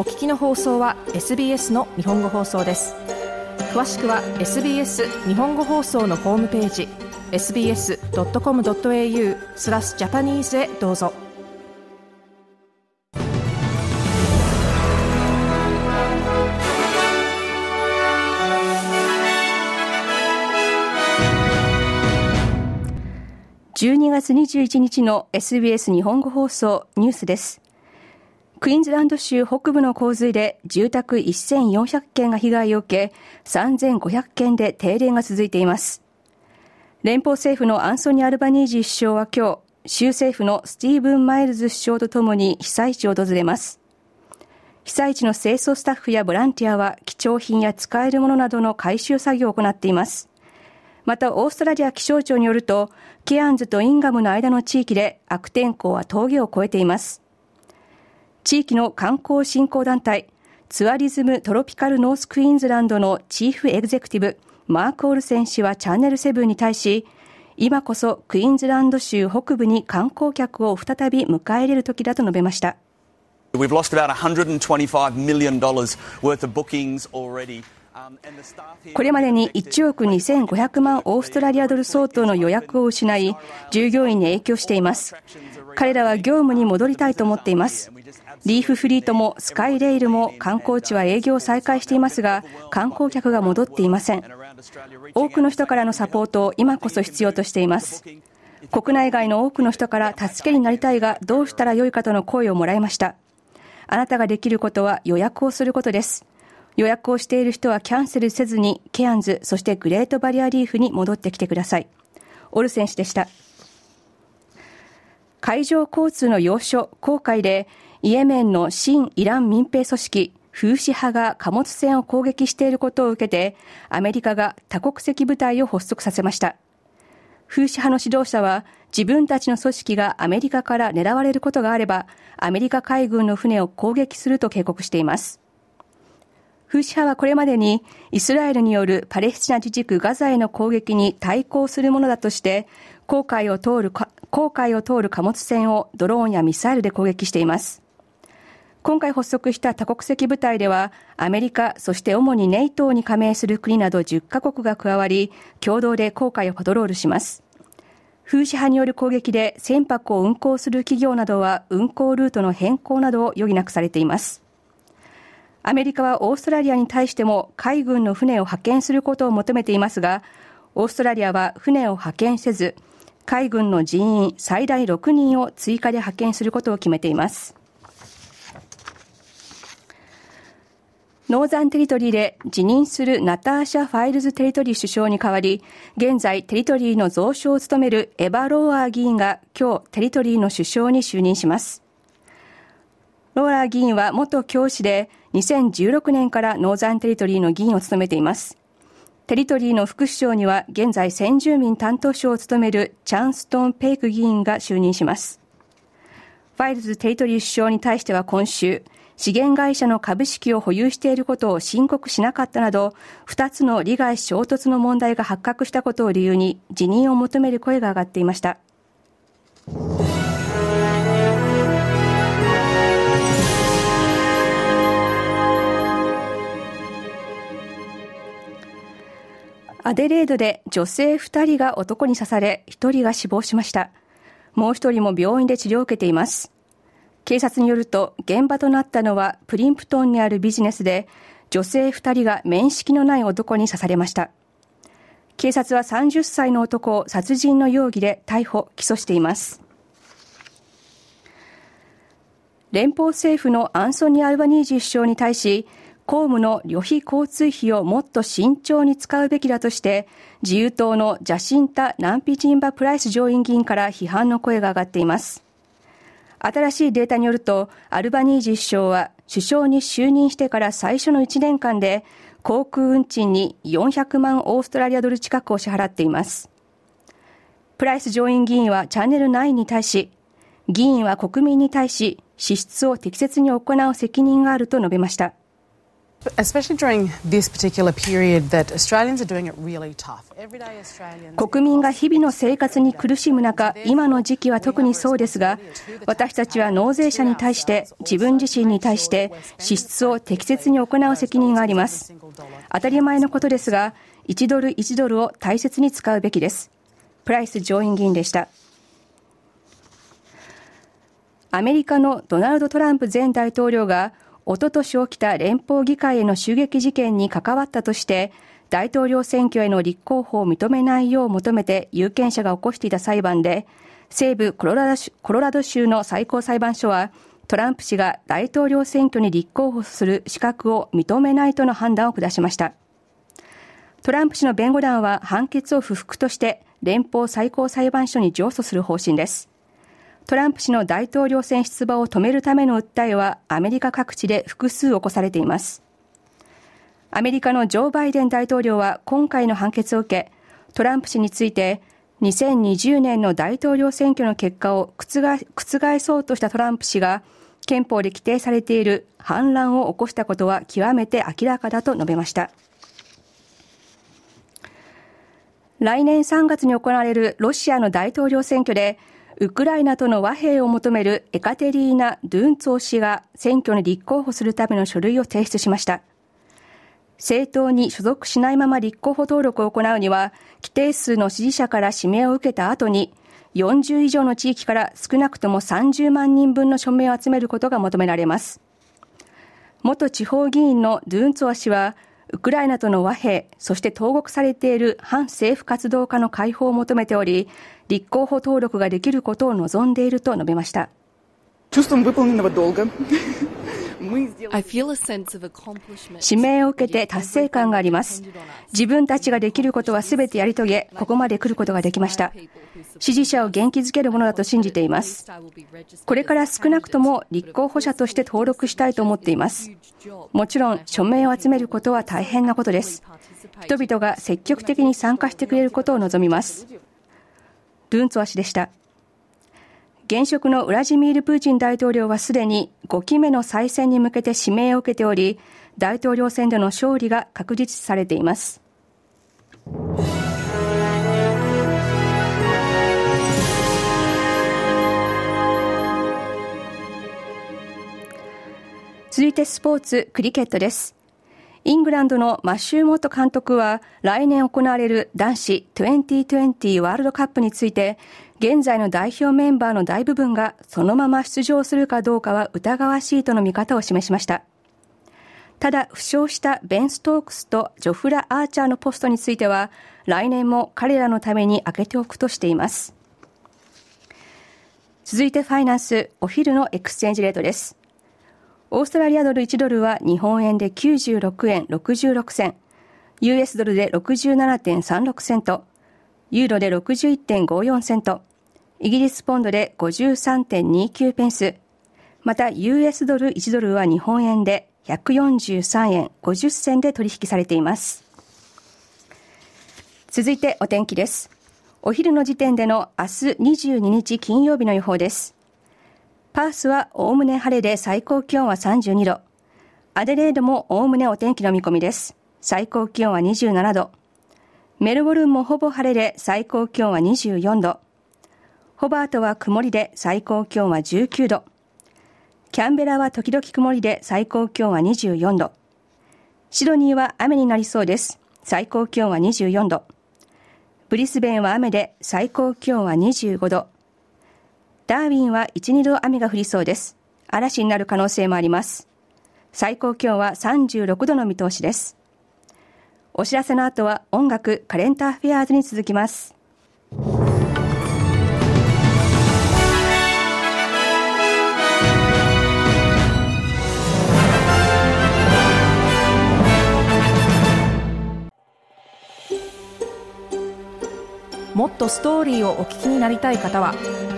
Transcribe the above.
お聞きの放送は SBS の日本語放送です。詳しくは SBS 日本語放送のホームページ sbs.com.au スラスジャパニーズへどうぞ。12月21日の SBS 日本語放送ニュースです。クイーンズランド州北部の洪水で住宅1400件が被害を受け、3500件で停電が続いています。連邦政府のアンソニー・アルバニージー首相は今日、州政府のスティーブン・マイルズ首相とともに被災地を訪れます。被災地の清掃スタッフやボランティアは貴重品や使えるものなどの回収作業を行っています。また、オーストラリア気象庁によると、ケアンズとインガムの間の地域で悪天候は峠を越えています。地域の観光振興団体、ツアリズムトロピカルノースクイーンズランドのチーフエグゼクティブ、マーク・オルセン氏はチャンネル7に対し、今こそクイーンズランド州北部に観光客を再び迎え入れる時だと述べました。We've lost about $125 million worth of bookings already. これまでに1億2500万オーストラリアドル相当の予約を失い、従業員に影響しています。彼らは業務に戻りたいと思っています。リーフフリートもスカイレイルも観光地は営業を再開していますが、観光客が戻っていません。多くの人からのサポートを今こそ必要としています。国内外の多くの人から助けになりたいがどうしたらよいかとの声をもらいました。あなたができることは予約をすることです。予約をしている人はキャンセルせずにケアンズ、そしてグレートバリアリーフに戻ってきてください。オルセン氏でした。海上交通の要所、航海でイエメンの新イラン民兵組織フーシ派が貨物船を攻撃していることを受けて、アメリカが多国籍部隊を発足させました。フーシ派の指導者は、自分たちの組織がアメリカから狙われることがあれば、アメリカ海軍の船を攻撃すると警告しています。フーシ派はこれまでに、イスラエルによるパレスチナ自治区ガザへの攻撃に対抗するものだとして、航海を通る、航海を通る貨物船をドローンやミサイルで攻撃しています。今回発足した多国籍部隊では、アメリカ、そして主にネイトーに加盟する国など10カ国が加わり、共同で航海をパトロールします。風刺派による攻撃で船舶を運航する企業などは運航ルートの変更などを余儀なくされています。アメリカはオーストラリアに対しても海軍の船を派遣することを求めていますが、オーストラリアは船を派遣せず、海軍の人員最大6人を追加で派遣することを決めています。ノーザンテリトリーで辞任するナターシャ・ファイルズ・テリトリー首相に代わり、現在テリトリーの蔵相を務めるエバ・ローラー議員が今日テリトリーの首相に就任します。ローラー議員は元教師で2016年からノーザンテリトリーの議員を務めています。テリトリーの副首相には現在先住民担当相を務めるチャンストン・ペイク議員が就任します。ファイルズ・テリトリー首相に対しては今週、資源会社の株式を保有していることを申告しなかったなど、2つの利害衝突の問題が発覚したことを理由に辞任を求める声が上がっていました。アデレードで女性2人が男に刺され、1人が死亡しました。もう1人も病院で治療を受けています。警察によると現場となったのはプリンプトンにあるビジネスで女性2人が面識のない男に刺されました警察は30歳の男を殺人の容疑で逮捕・起訴しています連邦政府のアンソニー・アルバニージー首相に対し公務の旅費交通費をもっと慎重に使うべきだとして自由党のジャシンタ・ナンピジンバ・プライス上院議員から批判の声が上がっています新しいデータによると、アルバニージ首相は首相に就任してから最初の1年間で航空運賃に400万オーストラリアドル近くを支払っています。プライス上院議員はチャンネル9に対し、議員は国民に対し支出を適切に行う責任があると述べました。国民が日々の生活に苦しむ中、今の時期は特にそうですが、私たちは納税者に対して、自分自身に対して支出を適切に行う責任があります。当たり前のことですが、1ドル1ドルを大切に使うべきです。プライス上院議員でした。アメリカのドナルド・トランプ前大統領がおととし起きた連邦議会への襲撃事件に関わったとして大統領選挙への立候補を認めないよう求めて有権者が起こしていた裁判で西部コロラドコロラド州の最高裁判所はトランプ氏が大統領選挙に立候補する資格を認めないとの判断を下しました。トランプ氏の弁護団は判決を不服として連邦最高裁判所に上訴する方針です。トランプ氏の大統領選出馬を止めるための訴えはアメリカ各地で複数起こされています。アメリカのジョー・バイデン大統領は今回の判決を受け、トランプ氏について2020年の大統領選挙の結果を覆そうとしたトランプ氏が憲法で規定されている反乱を起こしたことは極めて明らかだと述べました。来年3月に行われるロシアの大統領選挙でウクライナとの和平を求めるエカテリーナ・ドゥンツォ氏が選挙に立候補するための書類を提出しました。政党に所属しないまま立候補登録を行うには、規定数の支持者から指名を受けた後に、40以上の地域から少なくとも30万人分の署名を集めることが求められます。元地方議員のドゥンツォア氏は、ウクライナとの和平、そして投獄されている反政府活動家の解放を求めており、立候補登録ができることを望んでいると述べました。指名を受けて達成感があります。自分たちができることはすべてやり遂げ、ここまで来ることができました。支持者を元気づけるものだと信じています。これから少なくとも立候補者として登録したいと思っています。もちろん、署名を集めることは大変なことです。人々が積極的に参加してくれることを望みます。ドゥンツォア氏でした。現職のウラジミール・プーチン大統領はすでに5期目の再選に向けて指名を受けており、大統領選での勝利が確実されています。続いてスポーツ、クリケットです。イングランドのマッシュー・モット監督は来年行われる男子2020ワールドカップについて現在の代表メンバーの大部分がそのまま出場するかどうかは疑わしいとの見方を示しました。ただ、負傷したベン・ストークスとジョフラ・アーチャーのポストについては、来年も彼らのために開けておくとしています。続いてファイナンス、お昼のエクスチェンジレートです。オーストラリアドル1ドルは日本円で96円66銭、US ドルで67.36セント、ユーロで61.54セント、イギリスポンドで53.29ペンス、また US ドル1ドルは日本円で143円50銭で取引されています。続いてお天気です。お昼の時点での明日22日金曜日の予報です。パースはおおむね晴れで最高気温は32度。アデレードもおおむねお天気の見込みです。最高気温は27度。メルボルンもほぼ晴れで最高気温は24度。ホバートは曇りで最高気温は19度。キャンベラは時々曇りで最高気温は24度。シドニーは雨になりそうです。最高気温は24度。ブリスベンは雨で最高気温は25度。ダーウィンは1、2度雨が降りそうです。嵐になる可能性もあります。最高気温は36度の見通しです。お知らせの後は音楽カレンターフェアーズに続きます。もっとストーリーをお聞きになりたい方は